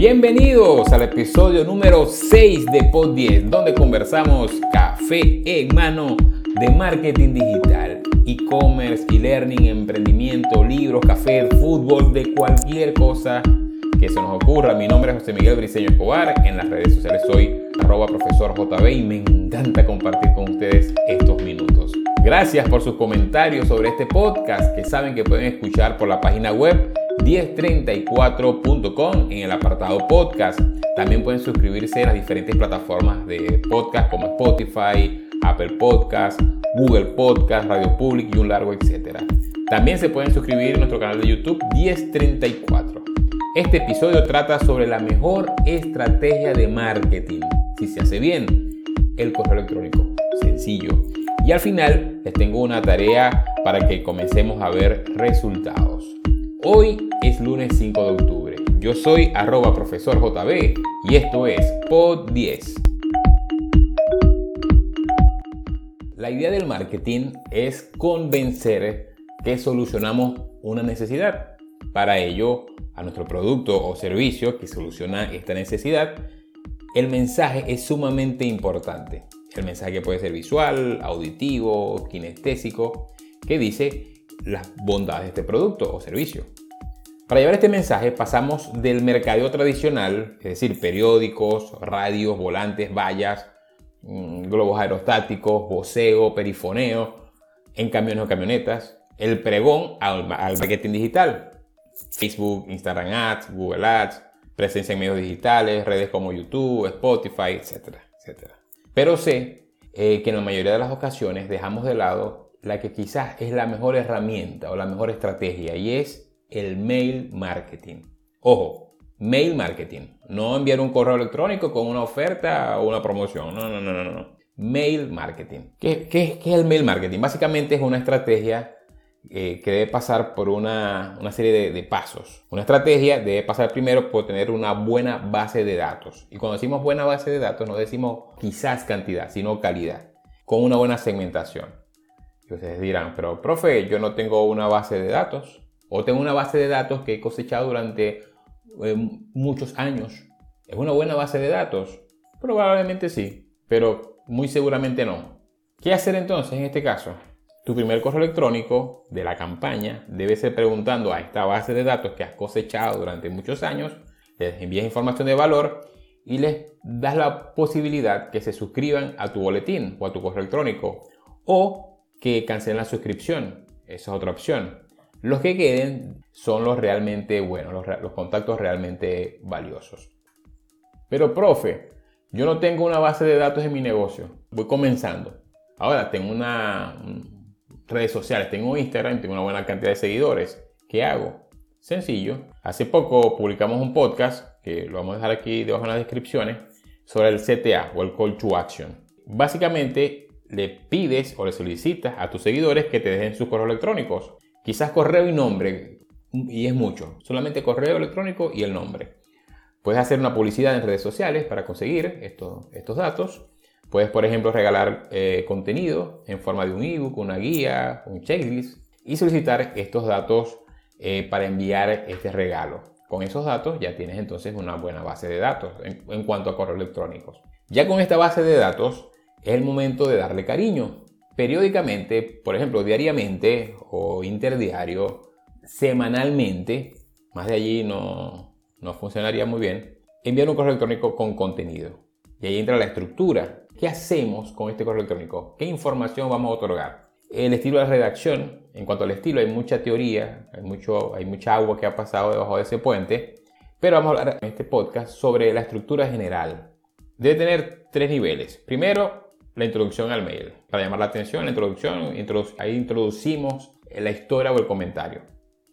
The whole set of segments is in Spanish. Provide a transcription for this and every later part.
Bienvenidos al episodio número 6 de Pod 10, donde conversamos café en mano de marketing digital, e-commerce, e-learning, emprendimiento, libros, café, fútbol, de cualquier cosa que se nos ocurra. Mi nombre es José Miguel Briceño Escobar. En las redes sociales soy arroba profesor JB y me encanta compartir con ustedes estos minutos. Gracias por sus comentarios sobre este podcast que saben que pueden escuchar por la página web 1034.com en el apartado podcast. También pueden suscribirse a las diferentes plataformas de podcast como Spotify, Apple Podcast, Google Podcast, Radio Public y un largo etcétera. También se pueden suscribir a nuestro canal de YouTube 1034. Este episodio trata sobre la mejor estrategia de marketing. Si se hace bien, el correo electrónico. Sencillo. Y al final les tengo una tarea para que comencemos a ver resultados. Hoy es lunes 5 de octubre. Yo soy arroba profesor JB y esto es Pod 10. La idea del marketing es convencer que solucionamos una necesidad. Para ello, a nuestro producto o servicio que soluciona esta necesidad, el mensaje es sumamente importante. El mensaje puede ser visual, auditivo, kinestésico, que dice las bondades de este producto o servicio. Para llevar este mensaje pasamos del mercadeo tradicional, es decir, periódicos, radios, volantes, vallas, mm, globos aerostáticos, voceo, perifoneo, en camiones o camionetas, el pregón al, marketing digital. Facebook, Instagram Ads, Google Ads, presencia en medios digitales, redes como YouTube, Spotify, etcétera, etcétera. Pero sé eh, que en la mayoría de las ocasiones dejamos de lado la que quizás es la mejor herramienta o la mejor estrategia y es el mail marketing. Ojo, mail marketing. No enviar un correo electrónico con una oferta o una promoción. No, no, no, no. no. Mail marketing. ¿Qué, qué, qué es el mail marketing? Básicamente es una estrategia eh, que debe pasar por una, una serie de, de, pasos. Una estrategia debe pasar primero por tener una buena base de datos. Y cuando decimos buena base de datos, no decimos quizás cantidad, sino calidad. Con una buena segmentación. Y ustedes dirán, pero profe, yo no tengo una base de datos. O tengo una base de datos que he cosechado durante eh, muchos años. ¿Es una buena base de datos? Probablemente sí, pero muy seguramente no. ¿Qué hacer entonces en este caso? Tu primer correo electrónico de la campaña debe ser preguntando a esta base de datos que has cosechado durante muchos años, les envías información de valor y les das la posibilidad que se suscriban a tu boletín o a tu correo electrónico o que cancelen la suscripción. Esa es otra opción. Los que queden son los realmente buenos, los, contactos realmente valiosos. Pero, profe, yo no tengo una base de datos en mi negocio. Voy comenzando. Ahora tengo una redes sociales, tengo Instagram, tengo una buena cantidad de seguidores. ¿Qué hago? Sencillo. Hace poco publicamos un podcast que lo vamos a dejar aquí debajo en las descripciones sobre el CTA o el Call to Action. Básicamente le pides o le solicitas a tus seguidores que te dejen sus correos electrónicos. Quizás correo y nombre, y es mucho. Solamente correo electrónico y el nombre. Puedes hacer una publicidad en redes sociales para conseguir estos, datos. Puedes, por ejemplo, regalar eh, contenido en forma de un ebook, una guía, un checklist y solicitar estos datos eh, para enviar este regalo. Con esos datos ya tienes entonces una buena base de datos en, en cuanto a correos electrónicos. Ya con esta base de datos es el momento de darle cariño periódicamente, por ejemplo, diariamente o interdiario, semanalmente, más de allí no, no funcionaría muy bien, enviar un correo electrónico con contenido. Y ahí entra la estructura. ¿Qué hacemos con este correo electrónico? ¿Qué información vamos a otorgar? El estilo de redacción. En cuanto al estilo, hay mucha teoría, hay, mucho, hay mucha agua que ha pasado debajo de ese puente. Pero vamos a hablar en este podcast sobre la estructura general. Debe tener tres niveles. Primero, la introducción al mail. Para llamar la atención, la introducción, ahí introducimos la historia o el comentario.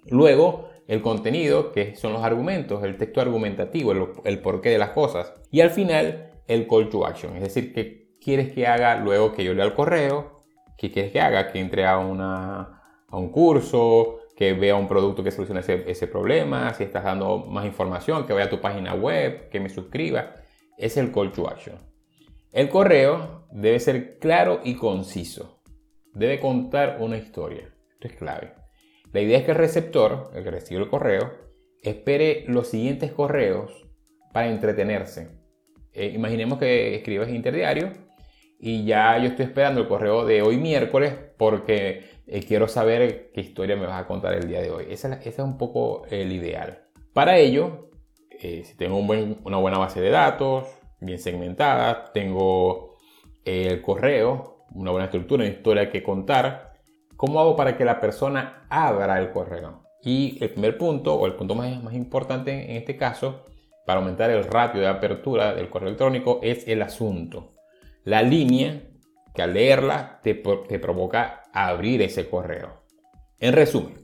Luego, el contenido, que son los argumentos, el texto argumentativo, el, porqué de las cosas. Y al final, el call to action, es decir, qué quieres que haga luego que yo lea el correo, qué quieres que haga, que entre a, una, a un curso, que vea un producto que solucione ese, ese, problema, si estás dando más información, que vaya a tu página web, que me suscriba. Es el call to action. El correo debe ser claro y conciso. Debe contar una historia. Esto es clave. La idea es que el receptor, el que recibe el correo, espere los siguientes correos para entretenerse. Eh, imaginemos que escribes interdiario y ya yo estoy esperando el correo de hoy miércoles porque eh, quiero saber qué historia me vas a contar el día de hoy. Esa, es un poco el ideal. Para ello, eh, si tengo una buena base de datos, bien segmentada, tengo el correo, una buena estructura, una historia que contar, ¿cómo hago para que la persona abra el correo? Y el primer punto, o el punto más, más importante en este caso, para aumentar el ratio de apertura del correo electrónico, es el asunto. La línea que al leerla te, te provoca abrir ese correo. En resumen,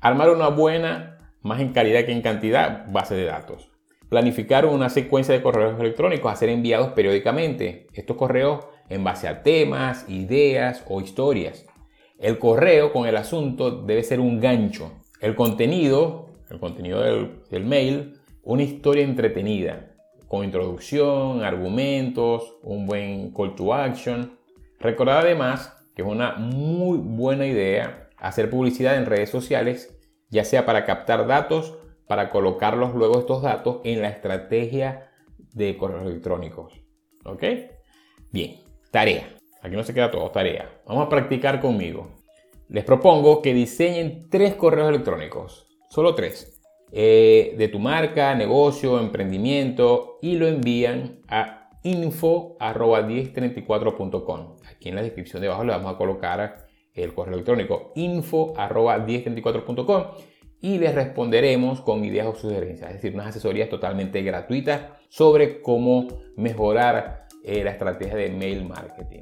armar una buena, más en calidad que en cantidad, base de datos. Planificar una secuencia de correos electrónicos a ser enviados periódicamente. Estos correos en base a temas, ideas o historias. El correo con el asunto debe ser un gancho. El contenido, el contenido del, mail, una historia entretenida, con introducción, argumentos, un buen call to action. Recordad además que es una muy buena idea hacer publicidad en redes sociales, ya sea para captar datos, para colocarlos luego estos datos en la estrategia de correos electrónicos. ¿Ok? Bien, tarea. Aquí no se queda todo, tarea. Vamos a practicar conmigo. Les propongo que diseñen tres correos electrónicos, solo tres, eh, de tu marca, negocio, emprendimiento y lo envían a info.1034.com. Aquí en la descripción de abajo le vamos a colocar el correo electrónico info.1034.com y les responderemos con ideas o sugerencias, es decir, unas asesorías totalmente gratuitas sobre cómo mejorar eh, la estrategia de mail marketing.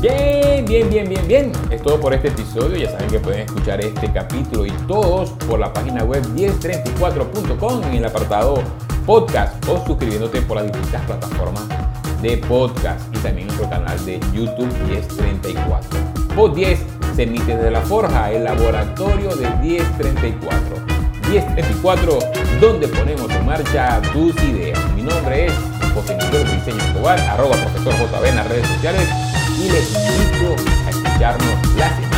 Bien, bien, bien, bien, bien. Es todo por este episodio. Ya saben que pueden escuchar este capítulo y todos por la página web 1034.com en el apartado podcast o suscribiéndote por las distintas plataformas de podcast y también nuestro canal de YouTube 1034. Pod 10 se emite desde La Forja, el laboratorio de 1034. 1034, donde ponemos en marcha tus ideas. Mi nombre es José Miguel Diseño Escobar, arroba profesor JB en las redes sociales y les invito a escucharnos la